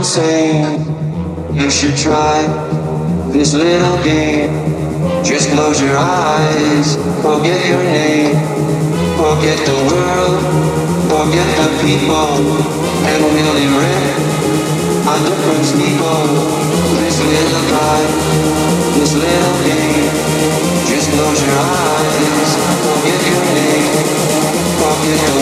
Insane. You should try this little game. Just close your eyes, forget your name, forget the world, forget the people, and really erect a different people. This little guy, this little game. Just close your eyes, forget your name, forget the